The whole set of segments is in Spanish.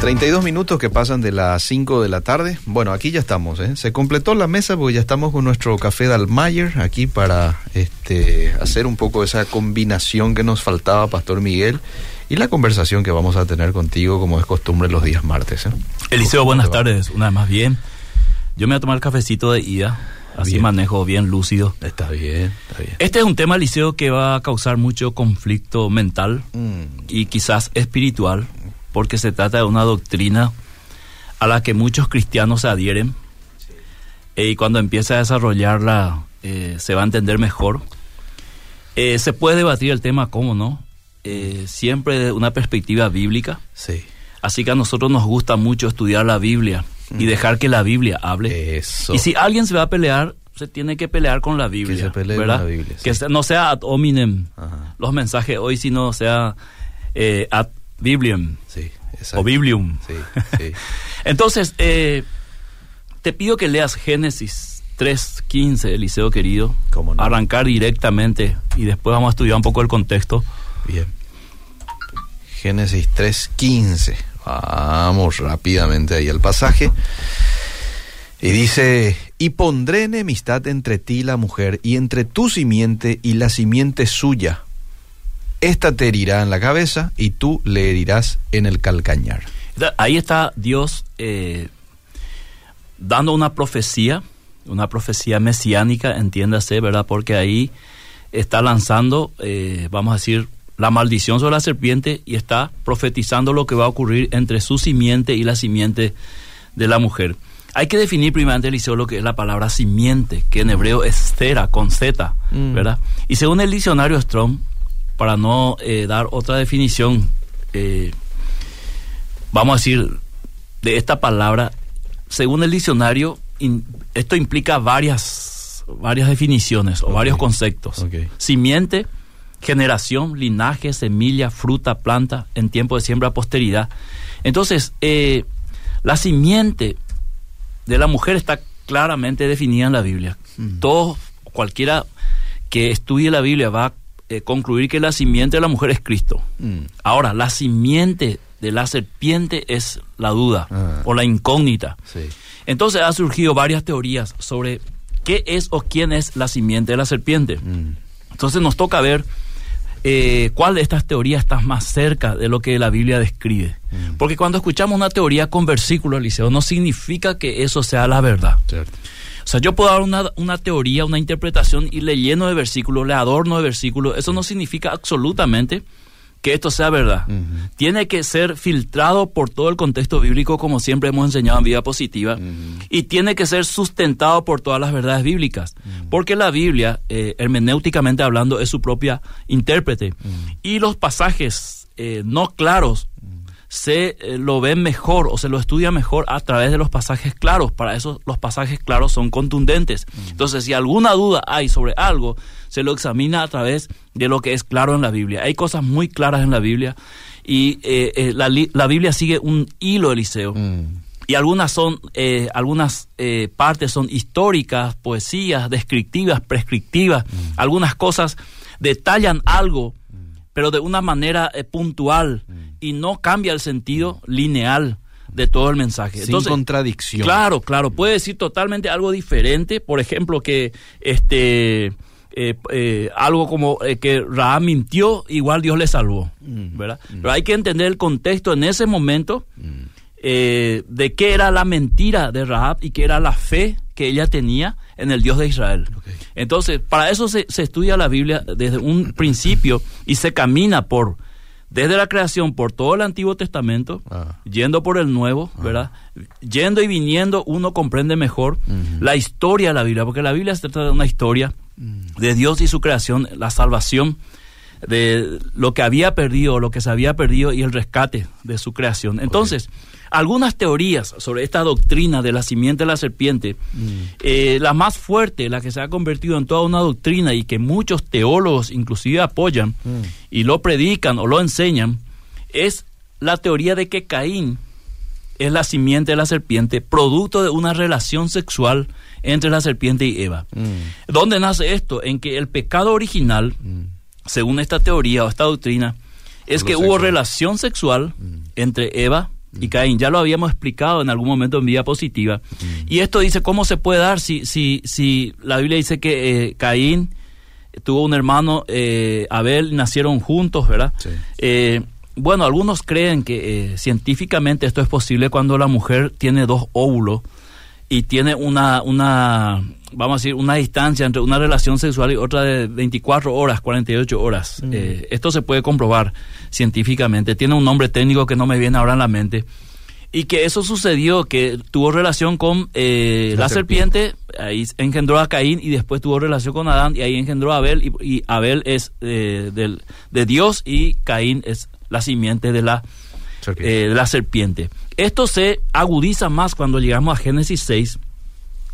32 minutos que pasan de las 5 de la tarde. Bueno, aquí ya estamos. ¿eh? Se completó la mesa porque ya estamos con nuestro café Dalmayer aquí para este, hacer un poco esa combinación que nos faltaba, Pastor Miguel, y la conversación que vamos a tener contigo como es costumbre los días martes. ¿eh? Eliseo, buenas tardes. Una vez más bien. Yo me voy a tomar el cafecito de ida. Así Bien. manejo bien lúcido. Está bien, está bien. Este es un tema, Eliseo, que va a causar mucho conflicto mental Mm, y quizás espiritual, porque se trata de una doctrina a la que muchos cristianos se adhieren. Eh, y cuando empieza a desarrollarla, eh, se va a entender mejor. Eh, se puede debatir el tema, ¿cómo no? Siempre de una perspectiva bíblica. sí. Así que a nosotros nos gusta mucho estudiar la Biblia y dejar que la Biblia hable. Eso. Y si alguien se va a pelear, se tiene que pelear con la Biblia. se pelee con ¿verdad? la Biblia, Que sí. no sea ad hominem Ajá. los mensajes hoy, sino sea eh, ad biblium Sí, exacto. o biblium. Sí, sí. Entonces, eh, te pido que leas Génesis 3.15, Eliseo querido. Cómo no. Arrancar directamente y después vamos a estudiar un poco el contexto. Bien. Génesis 3:15. Vamos rápidamente ahí al pasaje. Y dice, y pondré enemistad entre ti y la mujer, y entre tu simiente y la simiente suya. Esta te herirá en la cabeza, y tú le herirás en el calcañar. Ahí está Dios eh, dando una profecía, una profecía mesiánica, entiéndase, ¿verdad? Porque ahí está lanzando, eh, vamos a decir, la maldición sobre la serpiente y está profetizando lo que va a ocurrir entre su simiente y la simiente de la mujer. Hay que definir primeramente, Eliseo, lo que es la palabra simiente, que en hebreo es cera, con Z, Mm. ¿verdad? Y según el diccionario Strong, para no eh, dar otra definición, eh, vamos a decir, de esta palabra, según el diccionario, in- esto implica varias, varias definiciones o varios conceptos. Simiente, generación, linaje, semilla, fruta, planta, en tiempo de siembra, posteridad. Entonces, eh, la simiente de la mujer está claramente definida en la Biblia. Todo, cualquiera que estudie la Biblia va a eh, concluir que la simiente de la mujer es Cristo. Mm. Ahora, la simiente de la serpiente es la duda Ah. o la incógnita. Sí. Entonces ha surgido varias teorías sobre qué es o quién es la simiente de la serpiente. Mm. Entonces nos toca ver eh, cuál de estas teorías está más cerca de lo que la Biblia describe. Mm. Porque cuando escuchamos una teoría con versículos, Liceo, no significa que eso sea la verdad. Cierto. O sea, yo puedo dar una, una teoría, una interpretación y le lleno de versículos, le adorno de versículos. Eso no significa absolutamente que esto sea verdad. Tiene que ser filtrado por todo el contexto bíblico, como siempre hemos enseñado en Vida Positiva, y tiene que ser sustentado por todas las verdades bíblicas. Porque la Biblia, eh, hermenéuticamente hablando, es su propia intérprete. Y los pasajes eh, no claros se eh, lo ven mejor o se lo estudia mejor a través de los pasajes claros. Para eso los pasajes claros son contundentes. Entonces, si alguna duda hay sobre algo, se lo examina a través de lo que es claro en la Biblia. Hay cosas muy claras en la Biblia y eh, eh, la, la Biblia sigue un hilo, Eliseo. Mm. Y algunas son, eh, algunas eh, partes son históricas, poesías, descriptivas, prescriptivas. Algunas cosas detallan algo, pero de una manera eh, puntual y no cambia el sentido lineal de todo el mensaje. Sin contradicción. Claro, claro, puede decir totalmente algo diferente. Por ejemplo, que este eh, eh, algo como eh, que Rahab mintió, igual Dios le salvó, ¿verdad? Pero hay que entender el contexto en ese momento de qué era la mentira de Rahab y qué era la fe que ella tenía en el Dios de Israel. Entonces, para eso se, se estudia la Biblia desde un principio y se camina por desde la creación por todo el Antiguo Testamento, Ah. yendo por el Nuevo, ¿verdad? Yendo y viniendo, uno comprende mejor la historia de la Biblia, porque la Biblia se trata de una historia de Dios y su creación, la salvación de lo que había perdido, lo que se había perdido y el rescate de su creación. Entonces, algunas teorías sobre esta doctrina de la simiente de la serpiente, eh, la más fuerte, la que se ha convertido en toda una doctrina y que muchos teólogos inclusive apoyan y lo predican o lo enseñan, es la teoría de que Caín es la simiente de la serpiente, producto de una relación sexual entre la serpiente y Eva. Mm. ¿Dónde nace esto? En que el pecado original, según esta teoría o esta doctrina, es que hubo relación sexual entre Eva y Caín. Ya lo habíamos explicado en algún momento en vida positiva. Y esto dice cómo se puede dar si, si, si la Biblia dice que eh, Caín tuvo un hermano, eh, Abel, nacieron juntos, ¿verdad? Eh, bueno, algunos creen que científicamente esto es posible cuando la mujer tiene dos óvulos y tiene una, una, vamos a decir, una distancia entre una relación sexual y otra de 24 horas, 48 horas. Mm. Eh, esto se puede comprobar científicamente. Tiene un nombre técnico que no me viene ahora en la mente. Y que eso sucedió, que tuvo relación con eh, la, serpiente. ahí engendró a Caín y después tuvo relación con Adán y ahí engendró a Abel y, Abel es eh, del, de Dios y Caín es la simiente de la de la serpiente. Esto se agudiza más cuando llegamos a Génesis 6,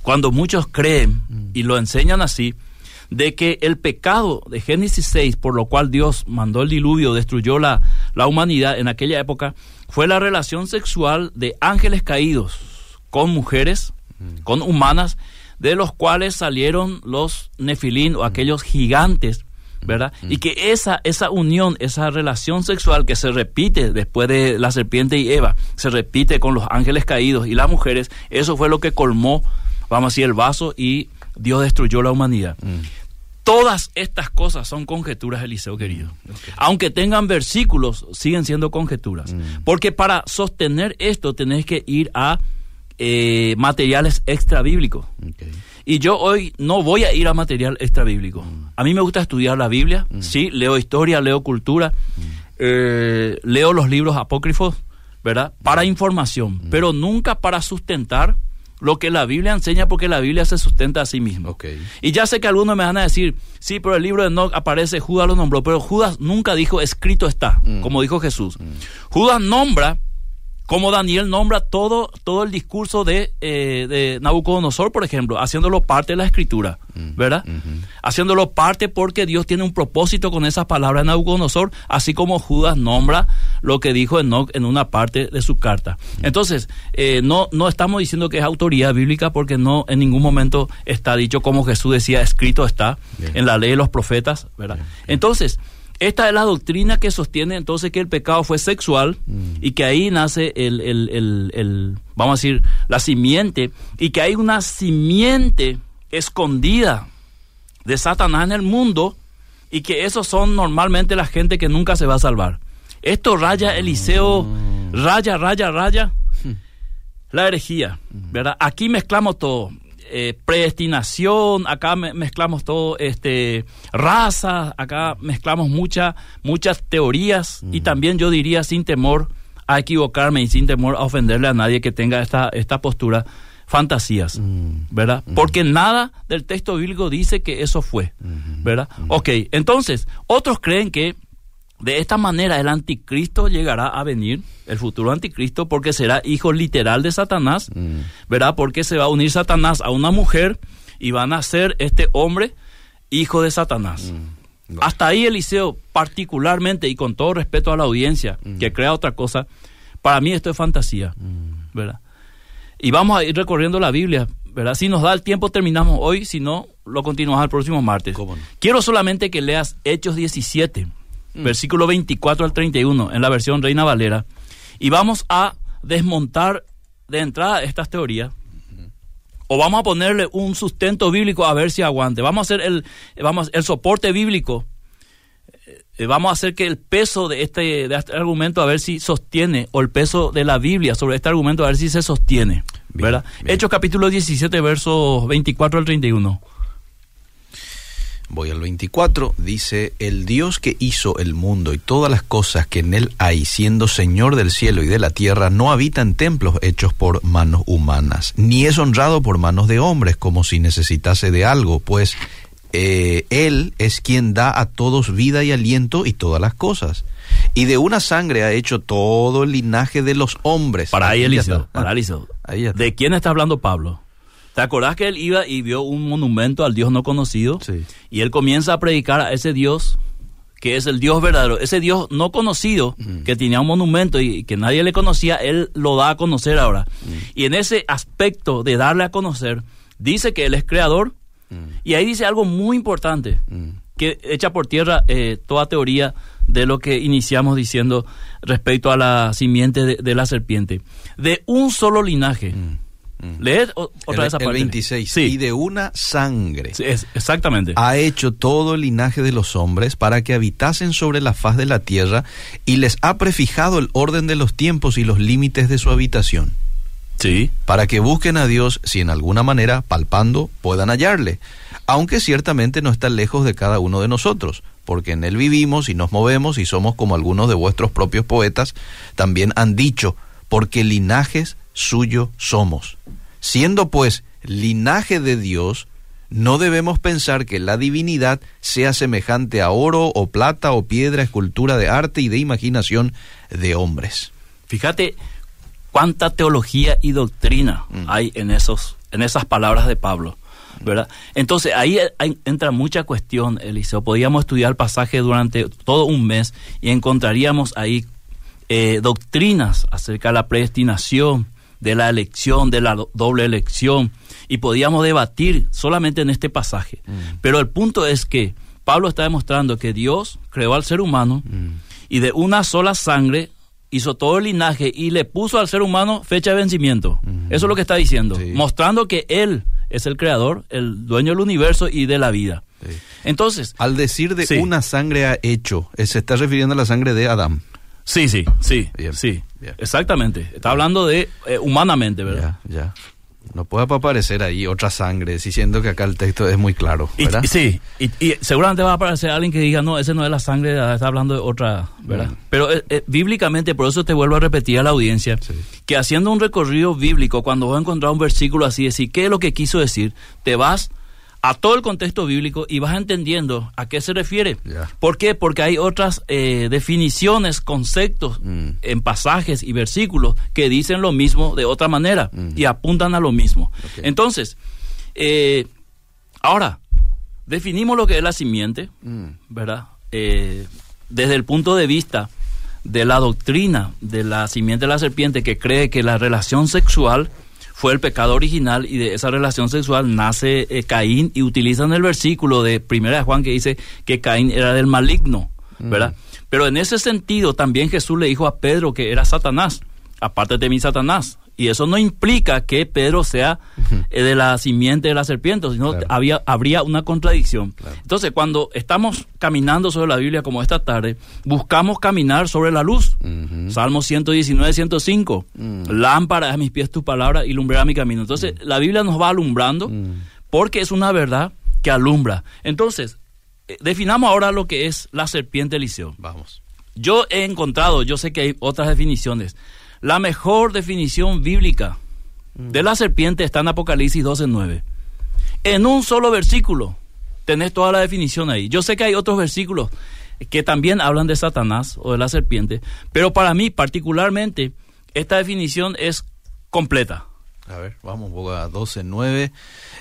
cuando muchos creen y lo enseñan así, de que el pecado de Génesis 6, por lo cual Dios mandó el diluvio, destruyó la, la humanidad en aquella época, fue la relación sexual de ángeles caídos con mujeres, con humanas, de los cuales salieron los nefilín o aquellos gigantes ¿verdad? Mm. Y que esa, esa unión, esa relación sexual que se repite después de la serpiente y Eva, se repite con los ángeles caídos y las mujeres, eso fue lo que colmó, vamos a decir, el vaso y Dios destruyó la humanidad. Mm. Todas estas cosas son conjeturas, Eliseo querido. Mm, Aunque tengan versículos, siguen siendo conjeturas. Porque para sostener esto tenés que ir a eh, materiales extra bíblicos. Y yo hoy no voy a ir a material extra bíblico. Mm. A mí me gusta estudiar la Biblia, mm. sí, leo historia, leo cultura, mm. eh, leo los libros apócrifos, ¿verdad? Para información, pero nunca para sustentar lo que la Biblia enseña porque la Biblia se sustenta a sí misma. Y ya sé que algunos me van a decir, sí, pero el libro de Enoch aparece, Judas lo nombró, pero Judas nunca dijo escrito está, como dijo Jesús. Judas nombra como Daniel nombra todo, todo el discurso de, eh, de Nabucodonosor, por ejemplo, haciéndolo parte de la escritura, mm, ¿verdad? Haciéndolo parte porque Dios tiene un propósito con esas palabras de Nabucodonosor, así como Judas nombra lo que dijo Enoch en una parte de su carta. Mm. Entonces, eh, no, no estamos diciendo que es autoridad bíblica porque no en ningún momento está dicho como Jesús decía, escrito está en la ley de los profetas, ¿verdad? Entonces, esta es la doctrina que sostiene entonces que el pecado fue sexual mm. y que ahí nace el, el, vamos a decir, la simiente y que hay una simiente escondida de Satanás en el mundo y que esos son normalmente la gente que nunca se va a salvar. Esto raya Eliseo, mm. raya, raya, raya hmm. la herejía, ¿verdad? Aquí mezclamos todo. Eh, predestinación, acá mezclamos todo, este, raza, acá mezclamos muchas muchas teorías y también yo diría sin temor a equivocarme y sin temor a ofenderle a nadie que tenga esta, esta postura, fantasías, ¿verdad? Porque nada del texto bíblico dice que eso fue, ¿verdad? Ok, entonces, otros creen que de esta manera el anticristo llegará a venir, el futuro anticristo, porque será hijo literal de Satanás, mm. ¿verdad? Porque se va a unir Satanás a una mujer y van a ser este hombre hijo de Satanás. Mm. Hasta ahí Eliseo, particularmente y con todo respeto a la audiencia mm. que crea otra cosa, para mí esto es fantasía, ¿verdad? Y vamos a ir recorriendo la Biblia, ¿verdad? Si nos da el tiempo terminamos hoy, si no, lo continuamos el próximo martes. Quiero solamente que leas Hechos 17 Mm. versículo 24 al 31 en la versión Reina Valera. Y vamos a desmontar de entrada estas teorías. O vamos a ponerle un sustento bíblico a ver si aguante. Vamos a hacer el, vamos, el soporte bíblico. Eh, vamos a hacer que el peso de este, de este argumento a ver si sostiene, o el peso de la Biblia sobre este argumento a ver si se sostiene. ¿verdad? Hechos capítulo 17, versos 24 al 31. Voy al 24, dice, el Dios que hizo el mundo y todas las cosas que en él hay, siendo Señor del cielo y de la tierra, no habita en templos hechos por manos humanas, ni es honrado por manos de hombres como si necesitase de algo, pues eh, Él es quien da a todos vida y aliento y todas las cosas. Y de una sangre ha hecho todo el linaje de los hombres. Para ahí, Eliseo, para ¿De quién está hablando Pablo? ¿Te acordás que él iba y vio un monumento al Dios no conocido? Sí. Y él comienza a predicar a ese Dios que es el Dios verdadero, ese Dios no conocido, que tenía un monumento y que nadie le conocía, él lo da a conocer ahora. Y en ese aspecto de darle a conocer, dice que él es creador, y ahí dice algo muy importante, que echa por tierra eh, toda teoría de lo que iniciamos diciendo respecto a la simiente de, la serpiente. De un solo linaje. Leed otra vez. El 26. Y de una sangre. exactamente. Ha hecho todo el linaje de los hombres para que habitasen sobre la faz de la tierra y les ha prefijado el orden de los tiempos y los límites de su habitación. Sí. Para que busquen a Dios si en alguna manera, palpando, puedan hallarle. Aunque ciertamente no está lejos de cada uno de nosotros, porque en él vivimos y nos movemos y somos como algunos de vuestros propios poetas también han dicho, porque linajes suyo somos. Siendo pues linaje de Dios, no debemos pensar que la divinidad sea semejante a oro o plata o piedra, escultura de arte y de imaginación de hombres. Fíjate cuánta teología y doctrina mm. hay en esos en esas palabras de Pablo. ¿verdad? Entonces ahí entra mucha cuestión, Eliseo. Podíamos estudiar el pasaje durante todo un mes y encontraríamos ahí eh, doctrinas acerca de la predestinación, de la elección, de la doble elección, y podíamos debatir solamente en este pasaje. Mm. Pero el punto es que Pablo está demostrando que Dios creó al ser humano mm. y de una sola sangre hizo todo el linaje y le puso al ser humano fecha de vencimiento. Mm. Eso es lo que está diciendo, mostrando que Él es el creador, el dueño del universo y de la vida. Entonces, al decir de una sangre ha hecho, se está refiriendo a la sangre de Adán. Sí, sí, sí, sí, exactamente. Está hablando de eh, humanamente, ¿verdad? Ya, ya. No puede aparecer ahí otra sangre, diciendo que acá el texto es muy claro, ¿verdad? sí, y, seguramente va a aparecer alguien que diga, no, ese no es la sangre, está hablando de otra, ¿verdad? Pero eh, eh, bíblicamente, por eso te vuelvo a repetir a la audiencia, que haciendo un recorrido bíblico, cuando vas a encontrar un versículo así, decir, ¿qué es lo que quiso decir? Te vas a todo el contexto bíblico y vas entendiendo a qué se refiere. ¿Por qué? Porque hay otras eh, definiciones, conceptos mm. en pasajes y versículos que dicen lo mismo de otra manera mm. y apuntan a lo mismo. Entonces, eh, ahora, definimos lo que es la simiente, mm. ¿verdad? Eh, desde el punto de vista de la doctrina de la simiente de la serpiente que cree que la relación sexual fue el pecado original y de esa relación sexual nace eh, Caín y utilizan el versículo de Primera de Juan que dice que Caín era del maligno, mm. ¿verdad? Pero en ese sentido también Jesús le dijo a Pedro que era Satanás, aparte de mí Satanás, y eso no implica que Pedro sea eh, de la simiente de la serpiente, sino había, habría una contradicción. Entonces, cuando estamos caminando sobre la Biblia como esta tarde, buscamos caminar sobre la luz. Salmo 119, 105. Mm. Lámpara a mis pies tu palabra y lumbrará mi camino. Entonces, mm. la Biblia nos va alumbrando mm. porque es una verdad que alumbra. Entonces, eh, definamos ahora lo que es la serpiente Eliseo. Vamos. Yo he encontrado, yo sé que hay otras definiciones, la mejor definición bíblica de la serpiente está en Apocalipsis 12.9. En un solo versículo tenés toda la definición ahí. Yo sé que hay otros versículos que también hablan de Satanás o de la serpiente, pero para mí particularmente esta definición es completa. A ver, vamos a 12.9.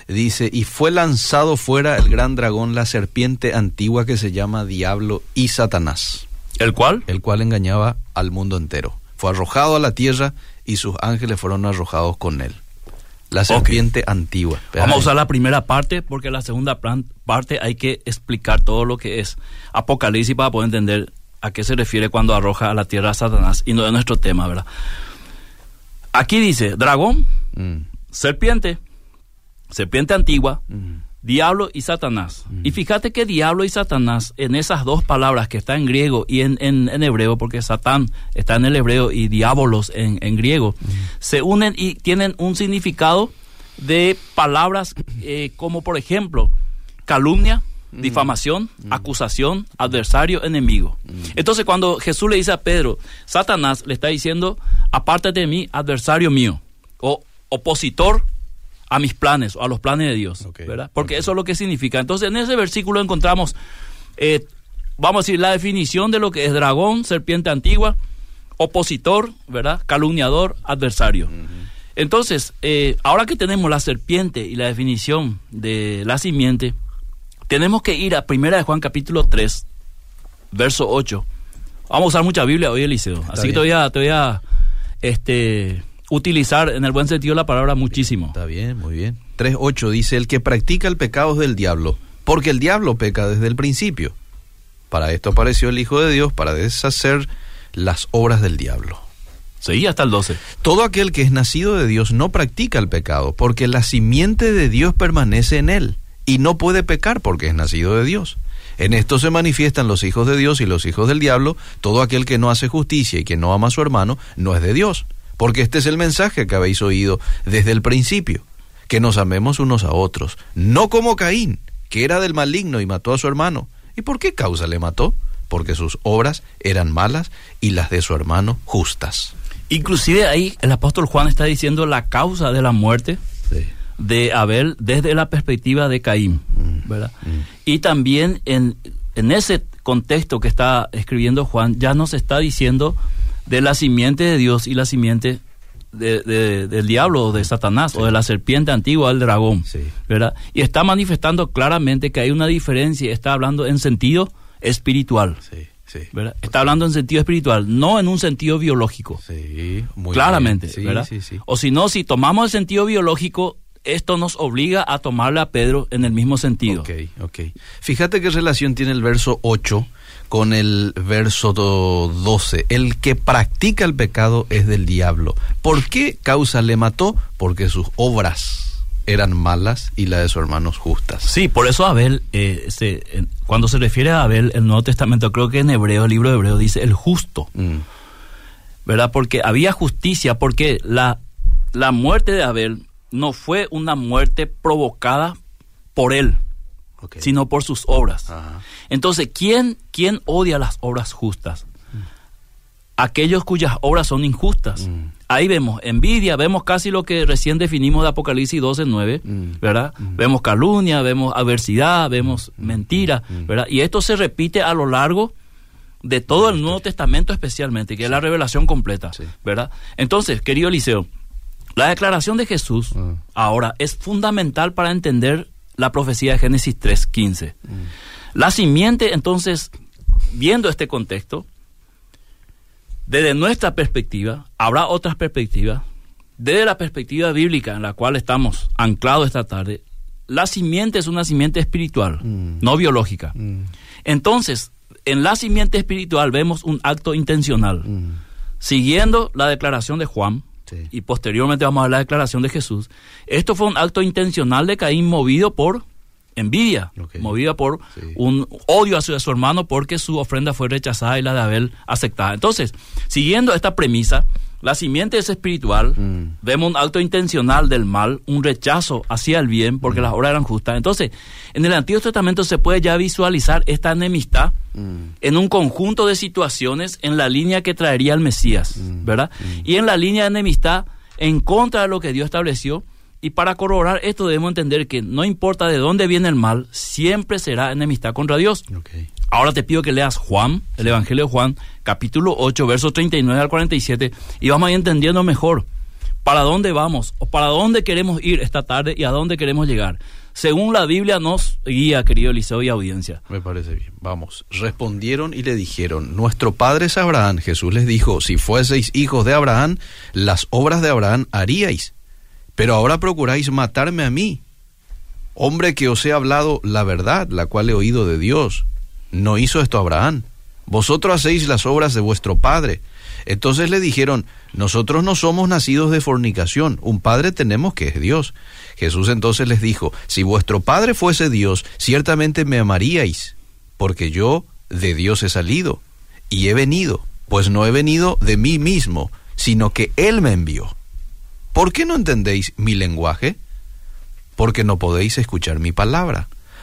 Dice, y fue lanzado fuera el gran dragón, la serpiente antigua que se llama Diablo y Satanás. ¿El cual? El cual engañaba al mundo entero fue arrojado a la tierra y sus ángeles fueron arrojados con él. La serpiente antigua. Vamos a usar la primera parte porque la segunda parte hay que explicar todo lo que es Apocalipsis para poder entender a qué se refiere cuando arroja a la tierra a Satanás y no es nuestro tema, ¿verdad? Aquí dice dragón, mm. serpiente, serpiente antigua, mm diablo y Satanás. Y fíjate que diablo y Satanás, en esas dos palabras que está en griego y en, en, hebreo, porque Satán está en el hebreo y diabolos en, en griego, se unen y tienen un significado de palabras eh, como por ejemplo calumnia, difamación, acusación, adversario, enemigo. Entonces cuando Jesús le dice a Pedro, Satanás le está diciendo, apártate de mí, adversario mío, o opositor a mis planes o a los planes de Dios, ¿verdad? Porque eso es lo que significa. Entonces, en ese versículo encontramos, eh, vamos a decir, la definición de lo que es dragón, serpiente antigua, opositor, ¿verdad? Calumniador, adversario. Entonces, eh, ahora que tenemos la serpiente y la definición de la simiente, tenemos que ir a Primera de Juan capítulo 3, verso 8. Vamos a usar mucha Biblia hoy, Eliseo. Así que te voy a, te voy a este, utilizar en el buen sentido la palabra muchísimo. Está bien, muy bien. 3.8 dice, el que practica el pecado es del diablo, porque el diablo peca desde el principio. Para esto apareció el Hijo de Dios, para deshacer las obras del diablo. Sí, hasta el 12. Todo aquel que es nacido de Dios no practica el pecado, porque la simiente de Dios permanece en él, y no puede pecar porque es nacido de Dios. En esto se manifiestan los hijos de Dios y los hijos del diablo. Todo aquel que no hace justicia y que no ama a su hermano no es de Dios. Porque este es el mensaje que habéis oído desde el principio, que nos amemos unos a otros, no como Caín, que era del maligno y mató a su hermano. ¿Y por qué causa le mató? Porque sus obras eran malas y las de su hermano justas. Inclusive ahí el apóstol Juan está diciendo la causa de la muerte de Abel desde la perspectiva de Caín, mm. ¿verdad? Mm. Y también en, en ese contexto que está escribiendo Juan, ya nos está diciendo de la simiente de Dios y la simiente del diablo o de Satanás o de la serpiente antigua del dragón, ¿verdad? Y está manifestando claramente que hay una diferencia, está hablando en sentido espiritual. ¿verdad? Está hablando en sentido espiritual, no en un sentido biológico. Claramente, ¿verdad? O si no, si tomamos el sentido biológico, esto nos obliga a tomarle a Pedro en el mismo sentido. Ok, ok. Fíjate qué relación tiene el verso 8 con el verso 12. El que practica el pecado es del diablo. ¿Por qué causa le mató? Porque sus obras eran malas y la de sus hermanos justas. Sí, por eso Abel, eh, cuando se refiere a Abel, el Nuevo Testamento, creo que en hebreo, el libro de hebreo dice el justo. Mm. ¿Verdad? Porque había justicia, porque la, la muerte de Abel no fue una muerte provocada por él sino por sus obras. Entonces, ¿quién, ¿quién odia las obras justas? Aquellos cuyas obras son injustas. Mm. Ahí vemos envidia, vemos casi lo que recién definimos de Apocalipsis 12, 9, mm. ¿verdad? Mm. Vemos calumnia, vemos adversidad, vemos mentira, ¿verdad? Y esto se repite a lo largo de todo el Nuevo Testamento especialmente, que es la revelación completa, ¿verdad? Entonces, querido Eliseo, la declaración de Jesús ahora es fundamental para entender la profecía de Génesis 3.15. Mm. La simiente, entonces, viendo este contexto, desde nuestra perspectiva, habrá otras perspectivas, desde la perspectiva bíblica en la cual estamos anclados esta tarde, la simiente es una simiente espiritual, mm. no biológica. Mm. Entonces, en la simiente espiritual vemos un acto intencional. Siguiendo la declaración de Juan, y posteriormente vamos a ver la declaración de Jesús. Esto fue un acto intencional de Caín movido por envidia, movido por un odio hacia su hermano porque su ofrenda fue rechazada y la de Abel aceptada. Entonces, siguiendo esta premisa, la simiente es espiritual, mm. vemos un acto intencional del mal, un rechazo hacia el bien porque mm. las obras eran justas. Entonces, en el Antiguo Testamento se puede ya visualizar esta enemistad mm. en un conjunto de situaciones en la línea que traería el Mesías, ¿verdad? Y en la línea de enemistad en contra de lo que Dios estableció. Y para corroborar esto debemos entender que no importa de dónde viene el mal, siempre será enemistad contra Dios. Ahora te pido que leas Juan, el Evangelio de Juan, capítulo 8, versos 39 al 47, y vamos a ir entendiendo mejor para dónde vamos, o para dónde queremos ir esta tarde y a dónde queremos llegar. Según la Biblia nos guía, querido Eliseo y audiencia. Me parece bien. Vamos. Respondieron y le dijeron, nuestro padre es Abraham. Jesús les dijo, si fueseis hijos de Abraham, las obras de Abraham haríais. Pero ahora procuráis matarme a mí, hombre que os he hablado la verdad, la cual he oído de Dios. ¿No hizo esto Abraham? Vosotros hacéis las obras de vuestro padre. Entonces le dijeron, nosotros no somos nacidos de fornicación, un padre tenemos que es Dios. Jesús entonces les dijo, si vuestro padre fuese Dios, ciertamente me amaríais, porque yo de Dios he salido y he venido, pues no he venido de mí mismo, sino que Él me envió. ¿Por qué no entendéis mi lenguaje? Porque no podéis escuchar mi palabra.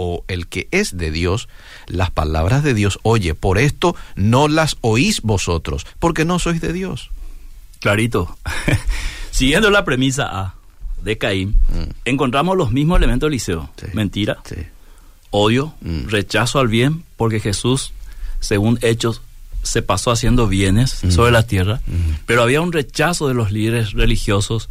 o el que es de Dios, las palabras de Dios oye, por esto no las oís vosotros, porque no sois de Dios. Clarito. Siguiendo la premisa A de Caín, mm. encontramos los mismos elementos de Liceo. Mentira, odio, mm. rechazo al bien, porque Jesús, según Hechos se pasó haciendo bienes Mm. sobre la tierra, pero había un rechazo de los líderes religiosos.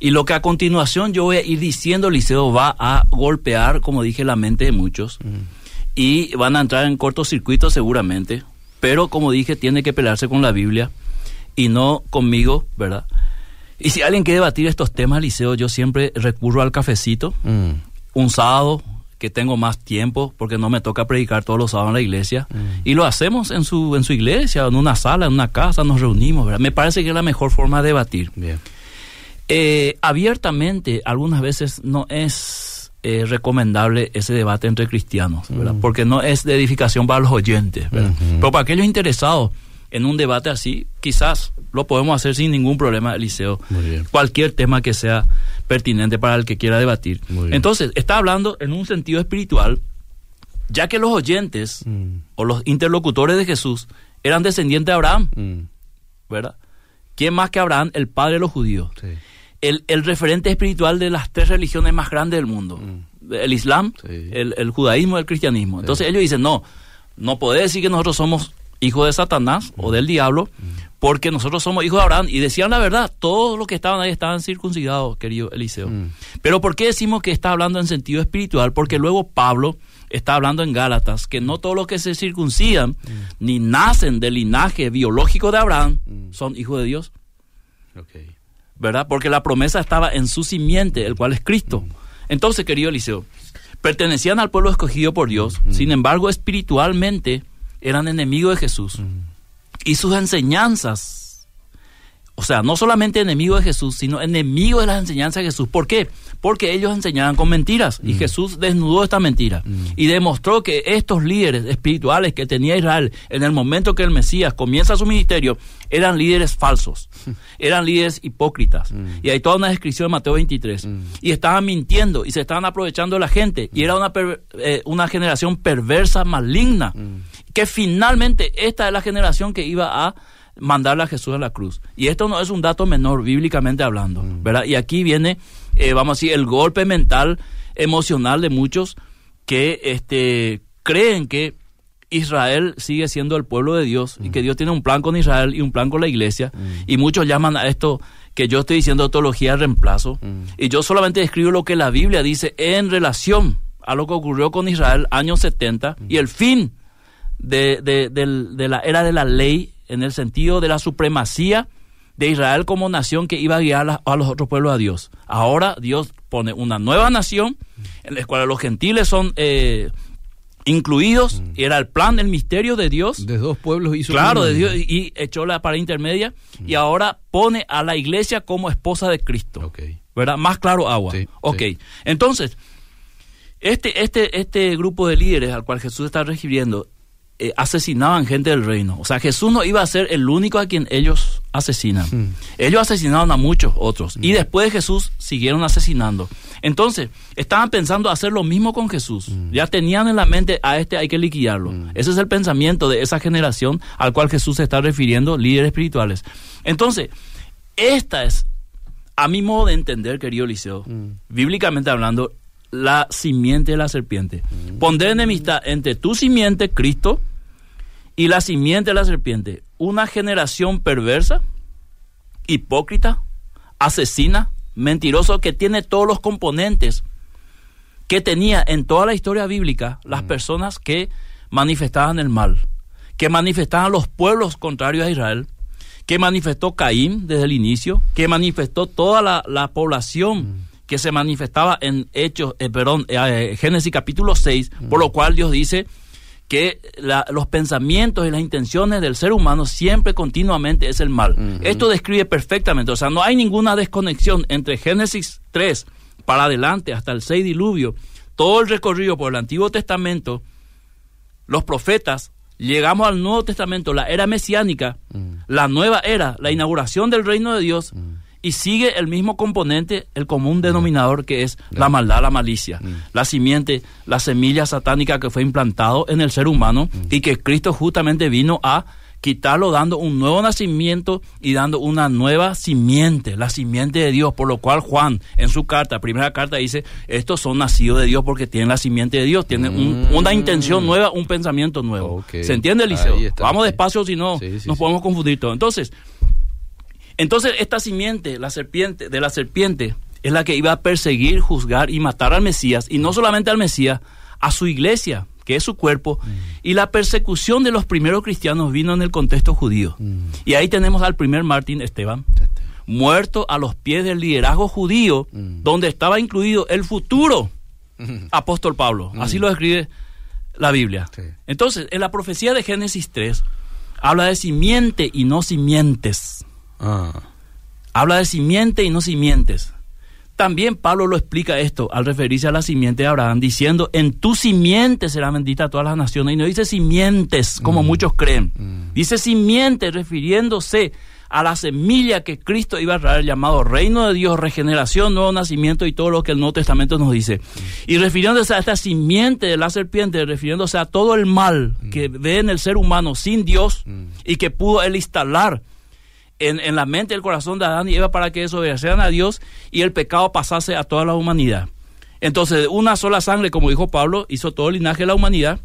Y lo que a continuación yo voy a ir diciendo, Liceo, va a golpear, como dije, la mente de muchos. Mm. Y van a entrar en cortocircuito seguramente. Pero como dije, tiene que pelearse con la Biblia y no conmigo, ¿verdad? Y si alguien quiere debatir estos temas, Liceo, yo siempre recurro al cafecito. Mm. Un sábado que tengo más tiempo porque no me toca predicar todos los sábados en la iglesia Mm. y lo hacemos en su en su iglesia, en una sala, en una casa, nos reunimos, ¿verdad? Me parece que es la mejor forma de debatir. Bien. Eh, abiertamente, algunas veces no es eh, recomendable ese debate entre cristianos, ¿verdad? Porque no es de edificación para los oyentes, ¿verdad? Pero para aquellos interesados en un debate así, quizás lo podemos hacer sin ningún problema, Eliseo. Cualquier tema que sea pertinente para el que quiera debatir. Entonces, está hablando en un sentido espiritual, ya que los oyentes Mm. o los interlocutores de Jesús eran descendientes de Abraham, Mm. ¿verdad? ¿Quién más que Abraham? El padre de los judíos Sí. El, el referente espiritual de las tres religiones más grandes del mundo. El Islam, Mm. Sí. el, el judaísmo y el cristianismo. Entonces ellos dicen, no, no podés decir que nosotros somos hijos de Satanás Mm. o del diablo, porque nosotros somos hijos de Abraham. Y decían la verdad, todos los que estaban ahí estaban circuncidados, querido Eliseo. Mm. Pero ¿por qué decimos que está hablando en sentido espiritual? Porque luego Pablo está hablando en Gálatas que no todos los que se circuncidan ni nacen del linaje biológico de Abraham Mm. son hijos de Dios. ¿Verdad? Porque la promesa estaba en su simiente, el cual es Cristo. Entonces, querido Eliseo, pertenecían al pueblo escogido por Dios, sin embargo, espiritualmente eran enemigos de Jesús. Y sus enseñanzas, o sea, no solamente enemigos de Jesús, sino enemigos de las enseñanzas de Jesús. ¿Por qué? Porque ellos enseñaban con mentiras. Y Jesús desnudó esta mentira. Y demostró que estos líderes espirituales que tenía Israel en el momento que el Mesías comienza su ministerio eran líderes falsos, eran líderes hipócritas. Y hay toda una descripción de Mateo 23. Y estaban mintiendo y se estaban aprovechando de la gente. Y era una, per- eh, una generación perversa, maligna, que finalmente esta es la generación que iba a mandarle a Jesús a la cruz. Y esto no es un dato menor, bíblicamente hablando, ¿verdad? Y aquí viene, eh, vamos a decir, el golpe mental, emocional de muchos que este, creen que Israel sigue siendo el pueblo de Dios y que Dios tiene un plan con Israel y un plan con la iglesia. Y muchos llaman a esto que yo estoy diciendo teología de reemplazo. Y yo solamente escribo lo que la Biblia dice en relación a lo que ocurrió con Israel años 70 y el fin de, de- de la era de la ley en el sentido de la supremacía de Israel como nación que iba a guiar a, los otros pueblos a Dios. Ahora Dios pone una nueva nación en la cual los gentiles son eh, incluidos y era el plan, el misterio de Dios. De dos pueblos hizo Claro, de Dios, y echó la para intermedia y ahora pone a la iglesia como esposa de Cristo. Ok. ¿Verdad? Más claro agua. Sí, ok. sí. Entonces, este, este, este grupo de líderes al cual Jesús está refiriendo eh, asesinaban gente del reino. O sea, Jesús no iba a ser el único a quien ellos asesinan. Mm. Ellos asesinaron a muchos otros. Y después de Jesús siguieron asesinando. Entonces, estaban pensando hacer lo mismo con Jesús. Mm. Ya tenían en la mente a este hay que liquidarlo. Ese es el pensamiento de esa generación al cual Jesús se está refiriendo, líderes espirituales. Entonces, esta es, a mi modo de entender, querido Liceo, bíblicamente hablando, la simiente de la serpiente. Pondré enemistad entre tu simiente, Cristo, y la simiente de la serpiente. Una generación perversa, hipócrita, asesina, mentiroso, que tiene todos los componentes que tenía en toda la historia bíblica las personas que manifestaban el mal, que manifestaban los pueblos contrarios a Israel, que manifestó Caín desde el inicio, que manifestó toda la, la población que se manifestaba en Hechos, eh, perdón, eh, Génesis capítulo 6, por lo cual Dios dice que la- los pensamientos y las intenciones del ser humano siempre continuamente es el mal. Esto describe perfectamente, o sea, no hay ninguna desconexión entre Génesis 3 para adelante hasta el 6 diluvio, todo el recorrido por el Antiguo Testamento, los profetas, llegamos al Nuevo Testamento, la era mesiánica, la nueva era, la inauguración del reino de Dios, y sigue el mismo componente, el común denominador que es la maldad, la malicia, la simiente, la semilla satánica que fue implantado en el ser humano y que Cristo justamente vino a quitarlo dando un nuevo nacimiento y dando una nueva simiente, la simiente de Dios, por lo cual Juan en su carta, primera carta dice, estos son nacidos de Dios porque tienen la simiente de Dios, tienen un- Mm. una intención nueva, un pensamiento nuevo. ¿Se entiende, Eliseo? Vamos despacio, si no Sí, sí, nos sí. podemos confundir todo. Entonces, entonces esta simiente, la serpiente, de la serpiente, es la que iba a perseguir, juzgar y matar al Mesías, y no solamente al Mesías, a su iglesia, que es su cuerpo, y la persecución de los primeros cristianos vino en el contexto judío. Y ahí tenemos al primer Martín Esteban, muerto a los pies del liderazgo judío, donde estaba incluido el futuro apóstol Pablo. Así lo describe la Biblia. Sí. Entonces, en la profecía de Génesis 3, habla de simiente y no simientes. Ah, Habla de simiente y no simientes. También Pablo lo explica esto al referirse a la simiente de Abraham, diciendo, en tu simiente será bendita todas las naciones. Y no dice simientes, como muchos creen. Dice simiente, refiriéndose a la semilla que Cristo iba a traer, llamado reino de Dios, regeneración, nuevo nacimiento y todo lo que el Nuevo Testamento nos dice. Y refiriéndose a esta simiente de la serpiente, refiriéndose a todo el mal que ve en el ser humano sin Dios y que pudo él instalar en, en la mente y el corazón de Adán y Eva para que desobedecieran a Dios y el pecado pasase a toda la humanidad. Entonces, una sola sangre, como dijo Pablo, hizo todo el linaje de la humanidad.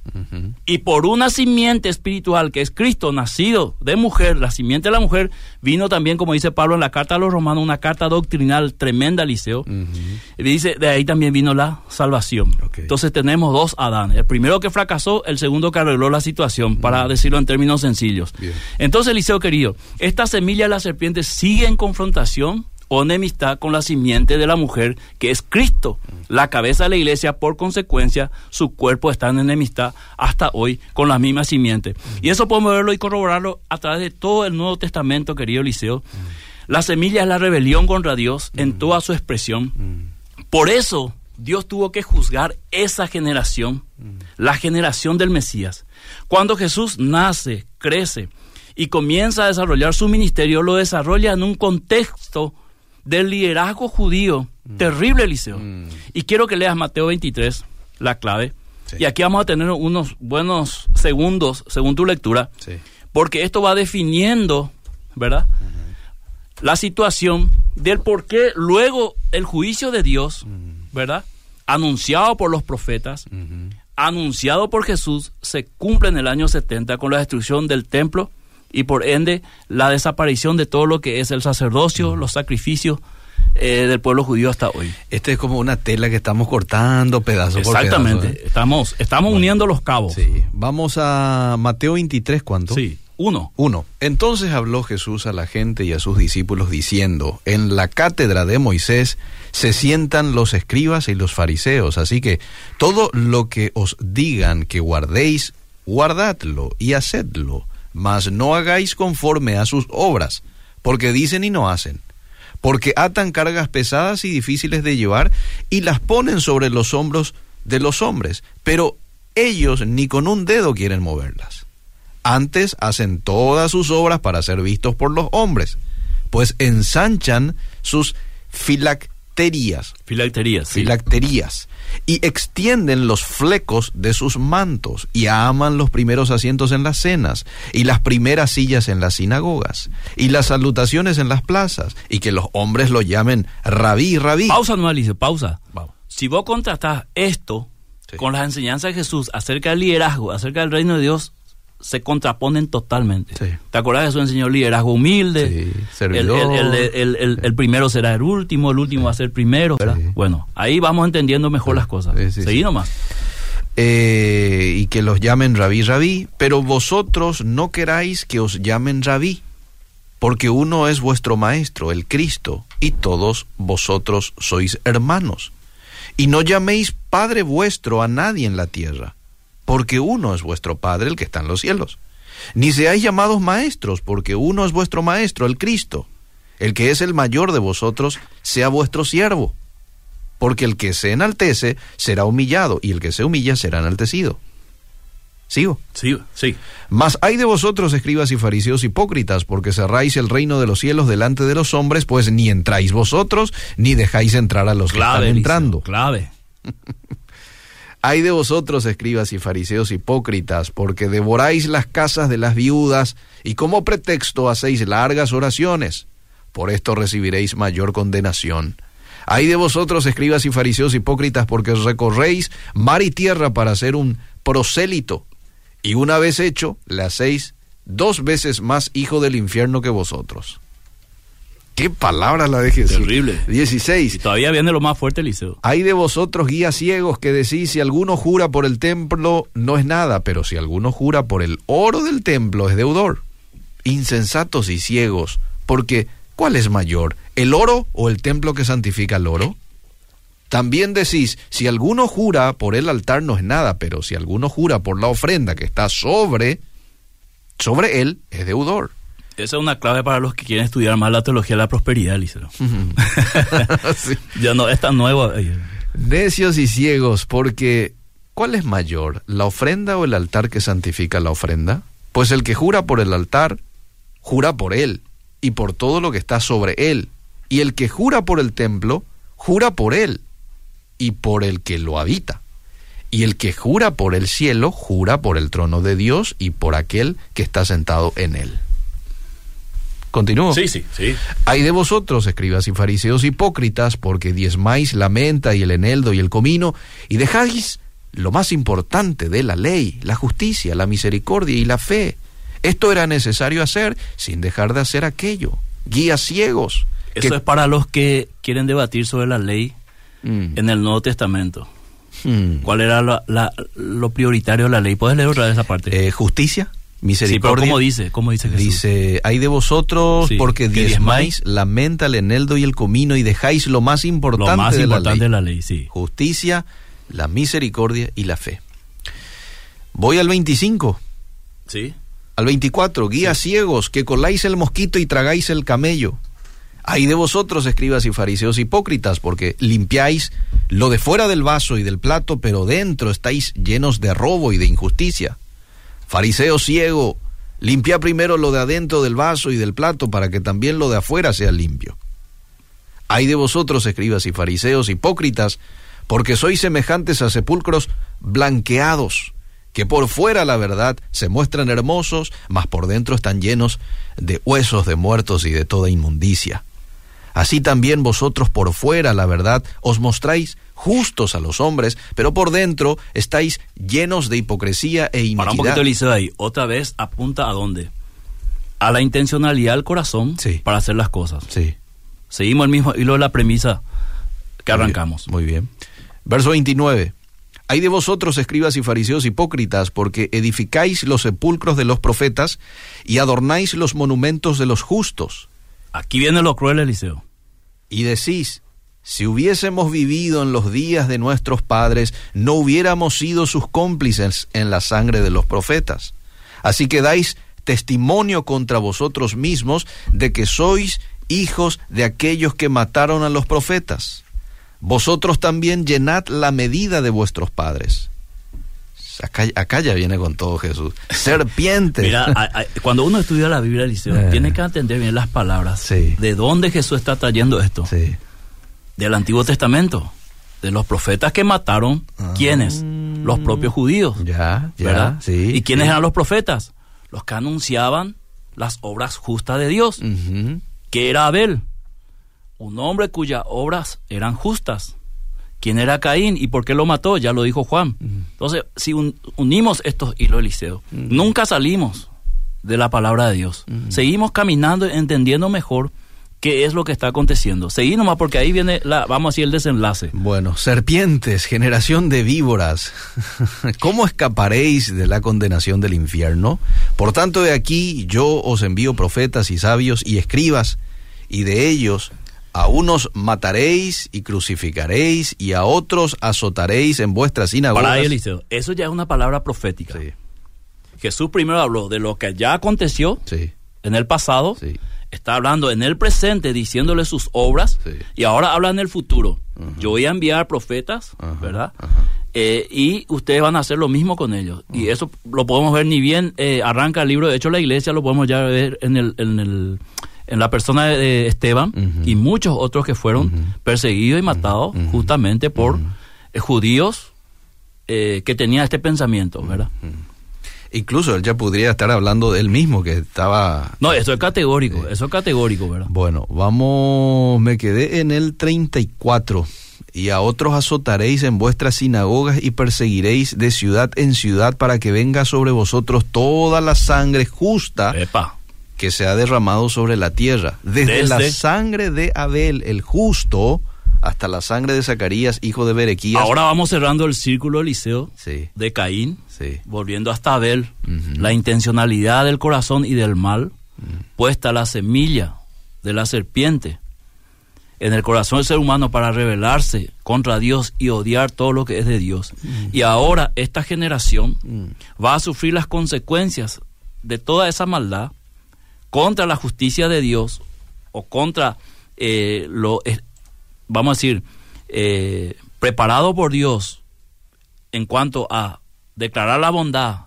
Y por una simiente espiritual, que es Cristo, nacido de mujer, la simiente de la mujer, vino también, como dice Pablo en la carta a los romanos, una carta doctrinal tremenda, Liceo. Y dice, de ahí también vino la salvación. Entonces tenemos dos Adán. El primero que fracasó, el segundo que arregló la situación, para decirlo en términos sencillos. Bien. Entonces, Eliseo querido, esta semilla de la serpiente sigue en confrontación o enemistad con la simiente de la mujer, que es Cristo, la cabeza de la iglesia, por consecuencia, su cuerpo está en enemistad hasta hoy con la misma simiente. Y eso podemos verlo y corroborarlo a través de todo el Nuevo Testamento, querido Eliseo. La semilla es la rebelión contra Dios en toda su expresión. Por eso Dios tuvo que juzgar esa generación, la generación del Mesías. Cuando Jesús nace, crece y comienza a desarrollar su ministerio, lo desarrolla en un contexto del liderazgo judío terrible, Eliseo. Y quiero que leas Mateo 23, la clave. Sí. Y aquí vamos a tener unos buenos segundos, según tu lectura, sí. porque esto va definiendo, ¿verdad? La situación del por qué luego el juicio de Dios, ¿verdad? Anunciado por los profetas, anunciado por Jesús, se cumple en el año 70 con la destrucción del templo y por ende la desaparición de todo lo que es el sacerdocio, los sacrificios eh, del pueblo judío hasta hoy. Este es como una tela que estamos cortando pedazo por Exactamente, pedazo, ¿eh? estamos, estamos uniendo los cabos. Sí. Vamos a Mateo 23, ¿cuánto? Sí, uno. Uno. Entonces habló Jesús a la gente y a sus discípulos diciendo, en la cátedra de Moisés se sientan los escribas y los fariseos, así que todo lo que os digan que guardéis, guardadlo y hacedlo, mas no hagáis conforme a sus obras, porque dicen y no hacen. Porque atan cargas pesadas y difíciles de llevar y las ponen sobre los hombros de los hombres, pero ellos ni con un dedo quieren moverlas. Antes hacen todas sus obras para ser vistos por los hombres, pues ensanchan sus filacterías, Filacterías. sí. filacterías, y extienden los flecos de sus mantos, y aman los primeros asientos en las cenas, y las primeras sillas en las sinagogas, y las salutaciones en las plazas, y que los hombres lo llamen rabí, rabí. Pausa, no, Alicia, pausa. Vamos. Si vos contrastás esto Sí. con las enseñanzas de Jesús acerca del liderazgo, acerca del reino de Dios, se contraponen totalmente. Sí. ¿Te acuerdas que Jesús enseñó liderazgo humilde? Sí, el, servidor. el- primero será el último, el último va a ser el primero. Bueno, ahí vamos entendiendo mejor las cosas. Seguí nomás. eh, y que los llamen rabí, rabí, pero vosotros no queráis que os llamen rabí, porque uno es vuestro maestro, el Cristo, y todos vosotros sois hermanos. Y no llaméis Padre vuestro a nadie en la tierra, porque uno es vuestro Padre, el que está en los cielos. Ni seáis llamados maestros, porque uno es vuestro Maestro, el Cristo. El que es el mayor de vosotros, sea vuestro siervo porque el que se enaltece será humillado y el que se humilla será enaltecido. ¿Sigo? Sí, sí. Mas hay de vosotros, escribas y fariseos hipócritas, porque cerráis el reino de los cielos delante de los hombres, pues ni entráis vosotros, ni dejáis entrar a los que están entrando. Clave. Hay de vosotros, escribas y fariseos hipócritas, porque devoráis las casas de las viudas y como pretexto hacéis largas oraciones. Por esto recibiréis mayor condenación. Hay de vosotros, escribas y fariseos hipócritas, porque recorréis mar y tierra para hacer un prosélito, y una vez hecho, le hacéis dos veces más hijo del infierno que vosotros. Qué palabra la de Jesús. Terrible. 16. Y todavía viene lo más fuerte, Eliseo. Hay de vosotros guías ciegos que decís, si alguno jura por el templo, no es nada, pero si alguno jura por el oro del templo, es deudor. Insensatos y ciegos, porque ¿cuál es mayor, el oro o el templo que santifica el oro? También decís, si alguno jura por el altar no es nada, pero si alguno jura por la ofrenda que está sobre, sobre él, es deudor. Esa es una clave para los que quieren estudiar más la teología de la prosperidad, Liceo. Sí. Ya no, es tan nuevo. Necios y ciegos, porque ¿cuál es mayor, la ofrenda o el altar que santifica la ofrenda? Pues el que jura por el altar, jura por él y por todo lo que está sobre él. Y el que jura por el templo, jura por él y por el que lo habita. Y el que jura por el cielo, jura por el trono de Dios y por aquel que está sentado en él. Continúo. Sí, sí, sí. Hay de vosotros, escribas y fariseos hipócritas, porque diezmáis la menta y el eneldo y el comino, y dejáis lo más importante de la ley, la justicia, la misericordia y la fe. Esto era necesario hacer sin dejar de hacer aquello. Guías ciegos. Eso que- es para los que quieren debatir sobre la ley Mm, en el Nuevo Testamento. mm. ¿Cuál era la- la- lo prioritario de la ley? ¿Puedes leer otra vez esa parte? Eh, justicia, sí, pero misericordia. ¿cómo dice? ¿Cómo dice Jesús? Dice, hay de vosotros Sí, porque que diezmáis la menta, el eneldo y el comino y dejáis lo más importante, lo más de, importante la ley. de la ley, sí. Justicia, la misericordia y la fe. Voy al 25. Sí. Al 24, guías ciegos, que coláis el mosquito y tragáis el camello. Hay de vosotros, escribas y fariseos hipócritas, porque limpiáis lo de fuera del vaso y del plato, pero dentro estáis llenos de robo y de injusticia. Fariseo ciego, limpia primero lo de adentro del vaso y del plato para que también lo de afuera sea limpio. Hay de vosotros, escribas y fariseos hipócritas, porque sois semejantes a sepulcros blanqueados, que por fuera la verdad se muestran hermosos, mas por dentro están llenos de huesos de muertos y de toda inmundicia. Así también vosotros por fuera la verdad os mostráis justos a los hombres, pero por dentro estáis llenos de hipocresía e Para un poquito, iniquidad. Eliseo, ahí. Otra vez apunta a dónde? A la intencionalidad del corazón Sí. para hacer las cosas. Sí. Seguimos el mismo hilo de la premisa que Muy bien, arrancamos. Muy bien. Verso 29. Hay de vosotros, escribas y fariseos hipócritas, porque edificáis los sepulcros de los profetas y adornáis los monumentos de los justos. Aquí viene lo cruel, Eliseo. Y decís, si hubiésemos vivido en los días de nuestros padres, no hubiéramos sido sus cómplices en la sangre de los profetas. Así que dais testimonio contra vosotros mismos de que sois hijos de aquellos que mataron a los profetas. Vosotros también llenad la medida de vuestros padres. Acá, acá ya viene con todo Jesús. Serpientes. Mira, a- a- cuando uno estudia la Biblia, Eliseo, Eh. tiene que entender bien las palabras. Sí. ¿De dónde Jesús está trayendo esto? Sí. Del Antiguo Testamento. De los profetas que mataron, ¿quiénes? Los propios judíos. Ah. Ya, ya. ¿verdad? Sí. ¿Y quiénes sí. eran los profetas? Los que anunciaban las obras justas de Dios. Que era Abel, un hombre cuyas obras eran justas. ¿Quién era Caín y por qué lo mató? Ya lo dijo Juan. Entonces, si un- unimos estos hilos, Eliseo, nunca salimos de la palabra de Dios. Seguimos caminando, entendiendo mejor qué es lo que está aconteciendo. Seguí nomás porque ahí viene, la, vamos a decir, el desenlace. Bueno, serpientes, generación de víboras, ¿cómo escaparéis de la condenación del infierno? Por tanto, de aquí yo os envío profetas y sabios y escribas, y de ellos a unos mataréis y crucificaréis, y a otros azotaréis en vuestras sinagogas. Para ahí, Eliseo, eso ya es una palabra profética. Sí, Jesús primero habló de lo que ya aconteció sí, en el pasado, sí. está hablando en el presente, diciéndole sus obras, Sí. y ahora habla en el futuro. Yo voy a enviar profetas, ¿verdad? ajá. Eh, y ustedes van a hacer lo mismo con ellos. Y eso lo podemos ver ni bien eh, arranca el libro. De hecho, la iglesia lo podemos ya ver en, el, en, el, en la persona de Esteban y muchos otros que fueron perseguidos y matados justamente por eh, judíos eh, que tenía este pensamiento, ¿verdad? Incluso él ya podría estar hablando de él mismo, que estaba... No, eso es categórico, eso es categórico, ¿verdad? Bueno, vamos, me quedé en el 34. Y a otros azotaréis en vuestras sinagogas y perseguiréis de ciudad en ciudad para que venga sobre vosotros toda la sangre justa Epa. Que se ha derramado sobre la tierra. Desde, la sangre de Abel, el justo, hasta la sangre de Zacarías, hijo de Berequías. Ahora vamos cerrando el círculo Eliseo Sí, de Caín, sí. volviendo hasta Abel, la intencionalidad del corazón y del mal, puesta la semilla de la serpiente en el corazón del ser humano para rebelarse contra Dios y odiar todo lo que es de Dios. Y ahora esta generación va a sufrir las consecuencias de toda esa maldad contra la justicia de Dios o contra eh, lo, eh, vamos a decir, eh, preparado por Dios en cuanto a declarar la bondad,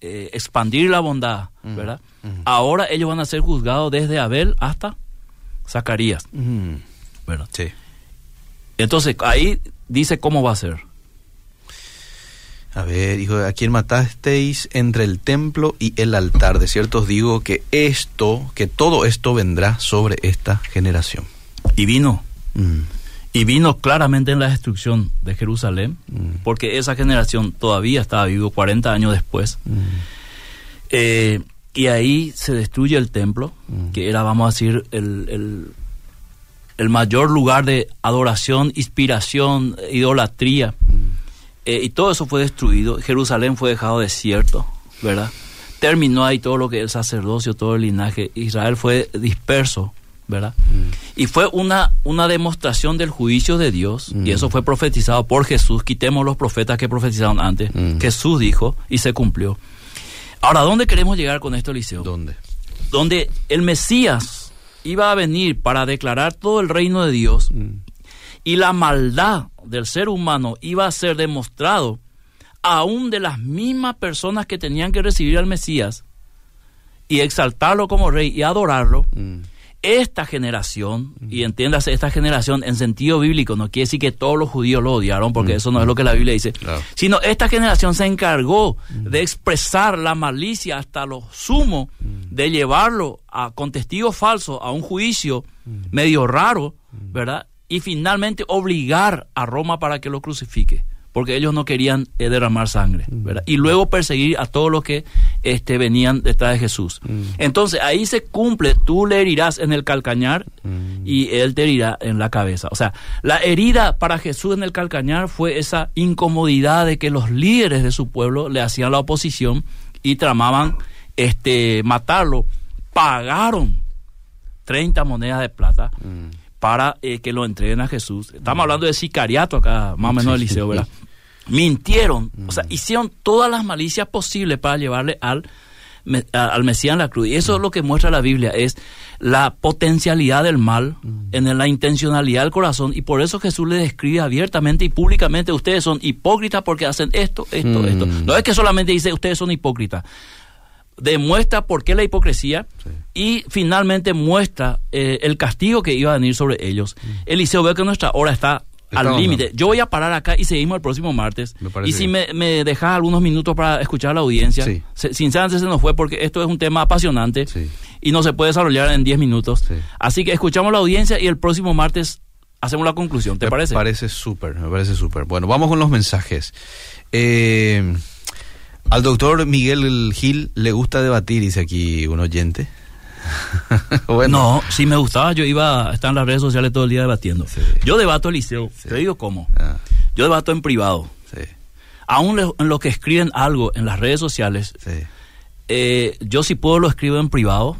eh, expandir la bondad, ¿verdad? Ahora ellos van a ser juzgados desde Abel hasta Zacarías, Mm, ¿verdad? sí. Entonces ahí dice cómo va a ser. A ver, hijo, ¿a quién matasteis entre el templo y el altar? De cierto os digo que esto, que todo esto vendrá sobre esta generación. Y vino, Mm, y vino claramente en la destrucción de Jerusalén, Mm. porque esa generación todavía estaba vivo 40 años después. mm, Eh, y ahí se destruye el templo, que era, vamos a decir, el, el, el mayor lugar de adoración, inspiración, idolatría. mm, Eh, y todo eso fue destruido. Jerusalén fue dejado desierto, ¿verdad? Terminó ahí todo lo que es el sacerdocio, todo el linaje. Israel fue disperso, ¿verdad? Y fue una, una demostración del juicio de Dios, Mm. y eso fue profetizado por Jesús. Quitemos los profetas que profetizaron antes. Mm. Jesús dijo y se cumplió. Ahora, ¿dónde queremos llegar con esto, Eliseo? ¿Dónde? Donde el Mesías iba a venir para declarar todo el reino de Dios Mm, y la maldad del ser humano iba a ser demostrado aún de las mismas personas que tenían que recibir al Mesías y exaltarlo como rey y adorarlo, mm, esta generación, y entiéndase esta generación en sentido bíblico, no quiere decir que todos los judíos lo odiaron, porque eso no es lo que la Biblia dice, Claro. sino esta generación se encargó de expresar la malicia hasta lo sumo, de llevarlo a, con testigos falsos a un juicio medio raro, ¿verdad? Y finalmente obligar a Roma para que lo crucifique. Porque ellos no querían eh, derramar sangre, ¿verdad? Y luego perseguir a todos los que este, venían detrás de Jesús. Entonces ahí se cumple, tú le herirás en el calcañar mm, y él te herirá en la cabeza. O sea, la herida para Jesús en el calcañar fue esa incomodidad de que los líderes de su pueblo le hacían la oposición y tramaban este, matarlo. Pagaron 30 monedas de plata mm. Para eh, que lo entreguen a Jesús. Estamos hablando de sicariato acá, más o menos, Eliseo, ¿verdad? Mintieron, o sea, hicieron todas las malicias posibles para llevarle al, al Mesías en la cruz. Y eso es lo que muestra la Biblia, es la potencialidad del mal en la intencionalidad del corazón. Y por eso Jesús le describe abiertamente y públicamente, ustedes son hipócritas porque hacen esto, esto, Mm. esto. No es que solamente dice, ustedes son hipócritas demuestra por qué la hipocresía y finalmente muestra eh, el castigo que iba a venir sobre ellos. Eliseo, veo que nuestra hora está al límite. Yo voy a parar acá y seguimos el próximo martes. Y si me, me dejas algunos minutos para escuchar a la audiencia, Sí. se- sinceramente se nos fue porque esto es un tema apasionante Sí. y no se puede desarrollar en 10 minutos. Sí. Así que escuchamos la audiencia y el próximo martes hacemos la conclusión. ¿Te me parece? parece súper, me parece súper. Bueno, vamos con los mensajes. Eh, al doctor Miguel Gil le gusta debatir, dice aquí un oyente. bueno, No, si me gustaba, yo iba a estar en las redes sociales todo el día debatiendo. Sí. Yo debato Eliseo, Sí. te digo cómo. Ah, Yo debato en privado. sí, Aún le- en los que escriben algo en las redes sociales, eh, yo si puedo lo escribo en privado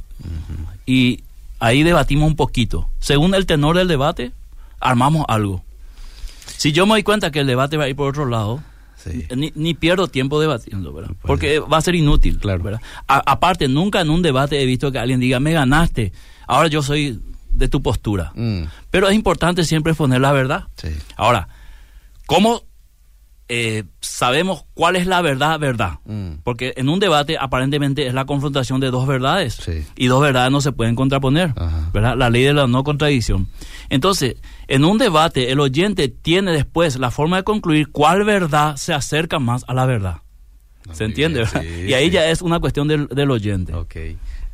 y ahí debatimos un poquito. Según el tenor del debate, armamos algo. Si yo me doy cuenta que el debate va a ir por otro lado, sí. ni, ni pierdo tiempo debatiendo, ¿verdad? Porque va a ser inútil, Claro. ¿verdad? A- aparte, nunca en un debate he visto que alguien diga, me ganaste, ahora yo soy de tu postura. Mm, Pero es importante siempre poner la verdad. sí. Ahora, ¿cómo eh, sabemos cuál es la verdad, verdad. Mm. Porque en un debate aparentemente es la confrontación de dos verdades. Sí. Y dos verdades no se pueden contraponer. Ajá. ¿verdad? La ley de la no contradicción. Entonces, en un debate, el oyente tiene después la forma de concluir cuál verdad se acerca más a la verdad. ¿Se entiende? sí, y ahí sí. ya es una cuestión del, del oyente. Ok.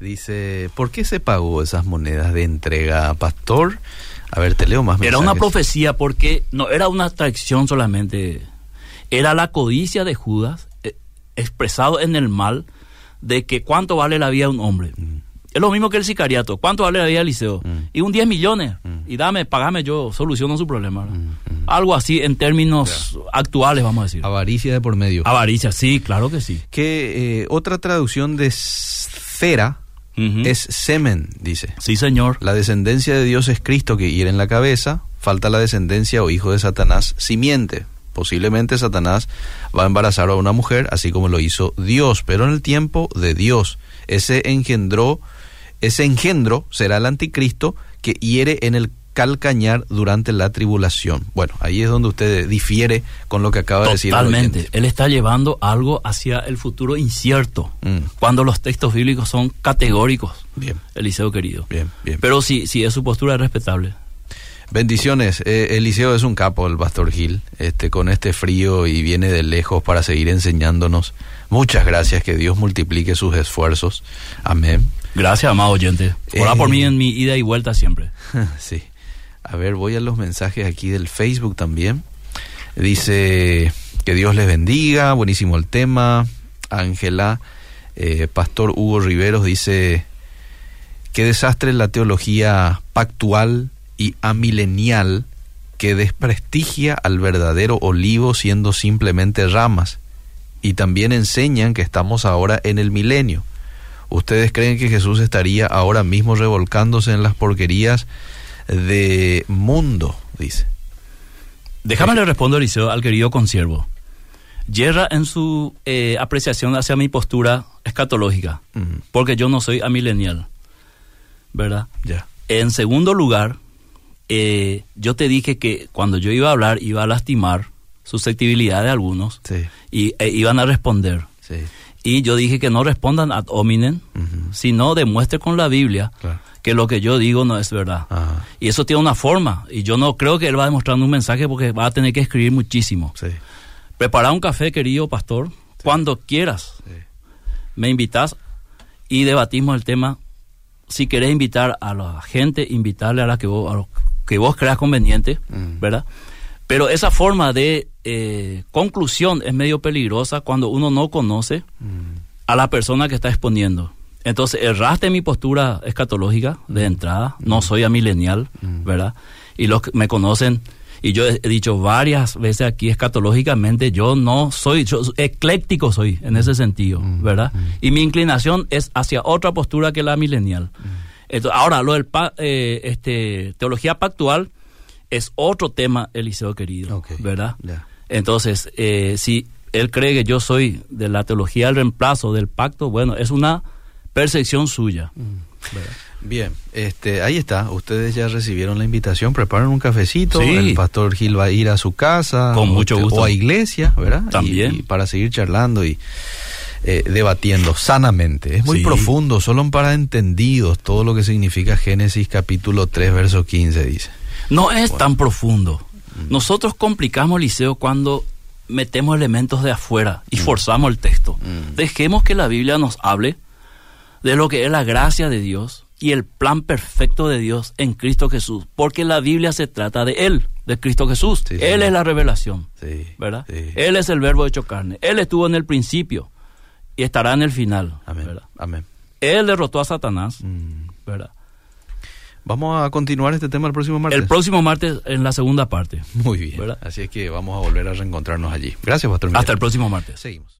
Dice, ¿por qué se pagó esas monedas de entrega, pastor? A ver, te leo más Era una profecía porque no era una traición solamente, era la codicia de Judas eh, expresado en el mal de que cuánto vale la vida de un hombre. Es lo mismo que el sicariato, cuánto vale la vida de Eliseo. Mm. Y un 10 millones. Mm. Y dame, pagame yo, soluciono su problema. Mm, mm. Algo así en términos actuales, vamos a decir. Avaricia de por medio. Avaricia, sí, claro que sí. Que eh, otra traducción de esfera Ujú. es semen, dice. Sí, señor. La descendencia de Dios es Cristo que hiere en la cabeza, falta la descendencia o hijo de Satanás, simiente. Posiblemente Satanás va a embarazar a una mujer, así como lo hizo Dios, pero en el tiempo de Dios. Ese engendró, ese engendro será el anticristo que hiere en el calcañar durante la tribulación. Bueno, ahí es donde usted difiere con lo que acaba de decir. el Totalmente. Él está llevando algo hacia el futuro incierto, Mm. cuando los textos bíblicos son categóricos. Bien, Eliseo querido. bien, bien. Pero sí, sí, es su postura es respetable. Bendiciones. Eh, Eliseo es un capo, el Pastor Gil, este, con este frío y viene de lejos para seguir enseñándonos. Muchas gracias, que Dios multiplique sus esfuerzos. Amén. Gracias, amado oyente. Eh. por mí en mi ida y vuelta siempre. sí. A ver, voy a los mensajes aquí del Facebook también. Dice que Dios les bendiga, buenísimo el tema. Ángela, eh, Pastor Hugo Riveros dice, qué desastre la teología pactual y amilenial que desprestigia al verdadero olivo siendo simplemente ramas. Y también enseñan que estamos ahora en el milenio. ¿Ustedes creen que Jesús estaría ahora mismo revolcándose en las porquerías de mundo? Dice. Déjame le respondo, Eliseo, al querido consiervo. Yerra en su eh, apreciación hacia mi postura escatológica, porque yo no soy amilenial, ¿verdad? ya. En segundo lugar, eh, yo te dije que cuando yo iba a hablar iba a lastimar susceptibilidad de algunos Sí, y e iban a responder. sí. Y yo dije que no respondan ad hominem, sino demuestre con la Biblia Claro. que lo que yo digo no es verdad. Ajá, Y eso tiene una forma. Y yo no creo que él va a demostrar un mensaje porque va a tener que escribir muchísimo. sí, Prepara un café, querido pastor, cuando quieras. Me invitas y debatimos el tema. Si querés invitar a la gente, invitarle a la que vos, a lo que vos creas conveniente, Mm. ¿verdad? Pero esa forma de eh, conclusión es medio peligrosa cuando uno no conoce Mm, a la persona que está exponiendo. Entonces, erraste mi postura escatológica de entrada, no soy amilenial, Mm. ¿verdad? Y los que me conocen, y yo he dicho varias veces aquí escatológicamente, yo no soy, yo ecléctico soy en ese sentido, Mm. ¿verdad? Mm. Y mi inclinación es hacia otra postura que la milenial. Entonces, ahora, lo del pa- eh, este, teología pactual es otro tema, Eliseo querido, ¿verdad? Entonces, eh, si él cree que yo soy de la teología del reemplazo, del pacto, bueno, es una percepción suya. ¿verdad? Bien, este, ahí está. Ustedes ya recibieron la invitación. Preparen un cafecito. Sí. El pastor Gil va a ir a su casa. Con mucho gusto. O a iglesia, ¿verdad? Y- También. Y, para seguir charlando y eh, debatiendo sanamente. Es muy Sí. profundo, solo para entendidos todo lo que significa Génesis capítulo 3, verso 15, dice. No es tan profundo. Nosotros complicamos, Liceo, cuando metemos elementos de afuera y forzamos el texto. Mm. Dejemos que la Biblia nos hable de lo que es la gracia de Dios y el plan perfecto de Dios en Cristo Jesús, porque la Biblia se trata de Él, de Cristo Jesús. Sí, Él es la revelación. Sí, ¿verdad? Él es el verbo hecho carne. Él estuvo en el principio y estará en el final. Amén. ¿verdad? Amén. Él derrotó a Satanás, Mm. ¿verdad? Vamos a continuar este tema el próximo martes. El próximo martes en la segunda parte. Muy bien. ¿Verdad? Así es que vamos a volver a reencontrarnos allí. Gracias, Pastor Miguel. Hasta el próximo martes. Seguimos.